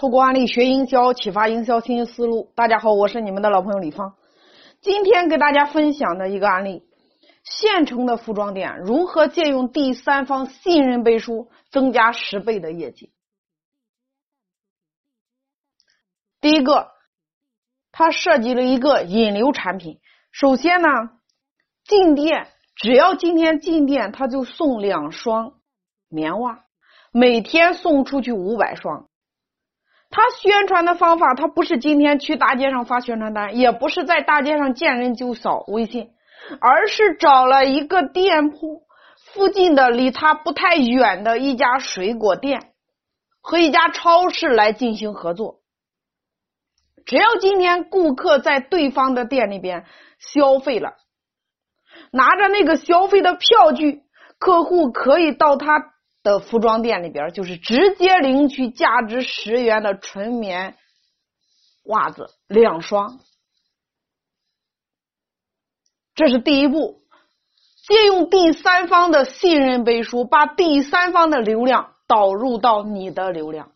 透过案例学营销，启发营销新思路。大家好，我是你们的老朋友李芳。今天给大家分享的一个案例：县城的服装店如何借用第三方信任背书，增加十倍的业绩。第一个，他设计了一个引流产品。首先呢，进店只要今天进店，他就送两双棉袜，每天送出去五百双。他宣传的方法，他不是今天去大街上发宣传单，也不是在大街上见人就扫微信，而是找了一个店铺附近的离他不太远的一家水果店和一家超市来进行合作。只要今天顾客在对方的店里边消费了，拿着那个消费的票据，客户可以到他。的服装店里边，就是直接领取价值十元的纯棉袜子两双，这是第一步。借用第三方的信任背书，把第三方的流量导入到你的流量。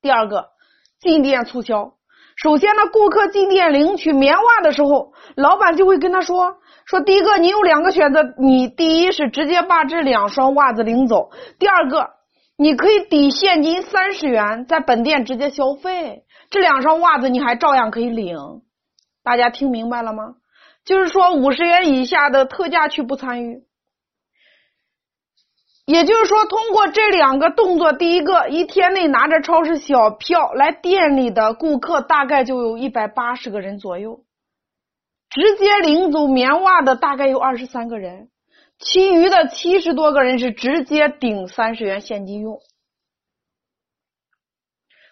第二个，进店促销。首先呢，顾客进店领取棉袜的时候，老板就会跟他说。说第一个，你有两个选择，你第一是直接把这两双袜子领走，第二个，你可以抵现金三十元，在本店直接消费，这两双袜子你还照样可以领。大家听明白了吗？就是说五十元以下的特价区不参与。也就是说，通过这两个动作，第一个，一天内拿着超市小票来店里的顾客大概就有一百八十个人左右。直接领走棉袜的大概有二十三个人，其余的七十多个人是直接顶三十元现金用，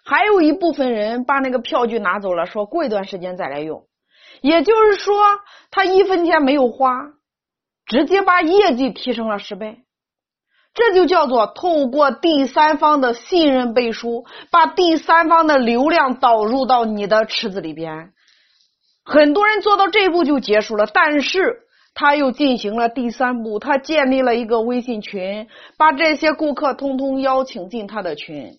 还有一部分人把那个票据拿走了，说过一段时间再来用。也就是说，他一分钱没有花，直接把业绩提升了十倍。这就叫做透过第三方的信任背书，把第三方的流量导入到你的池子里边。很多人做到这一步就结束了，但是他又进行了第三步，他建立了一个微信群，把这些顾客通通邀请进他的群，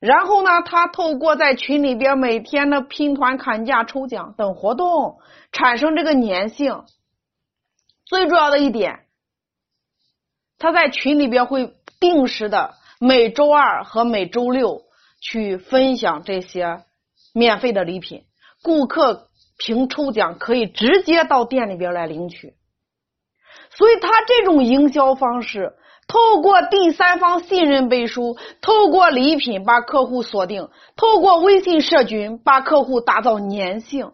然后呢，他透过在群里边每天的拼团砍价、抽奖等活动，产生这个粘性。最重要的一点，他在群里边会定时的每周二和每周六去分享这些免费的礼品，顾客。凭抽奖可以直接到店里边来领取，所以他这种营销方式，透过第三方信任背书，透过礼品把客户锁定，透过微信社群把客户打造粘性。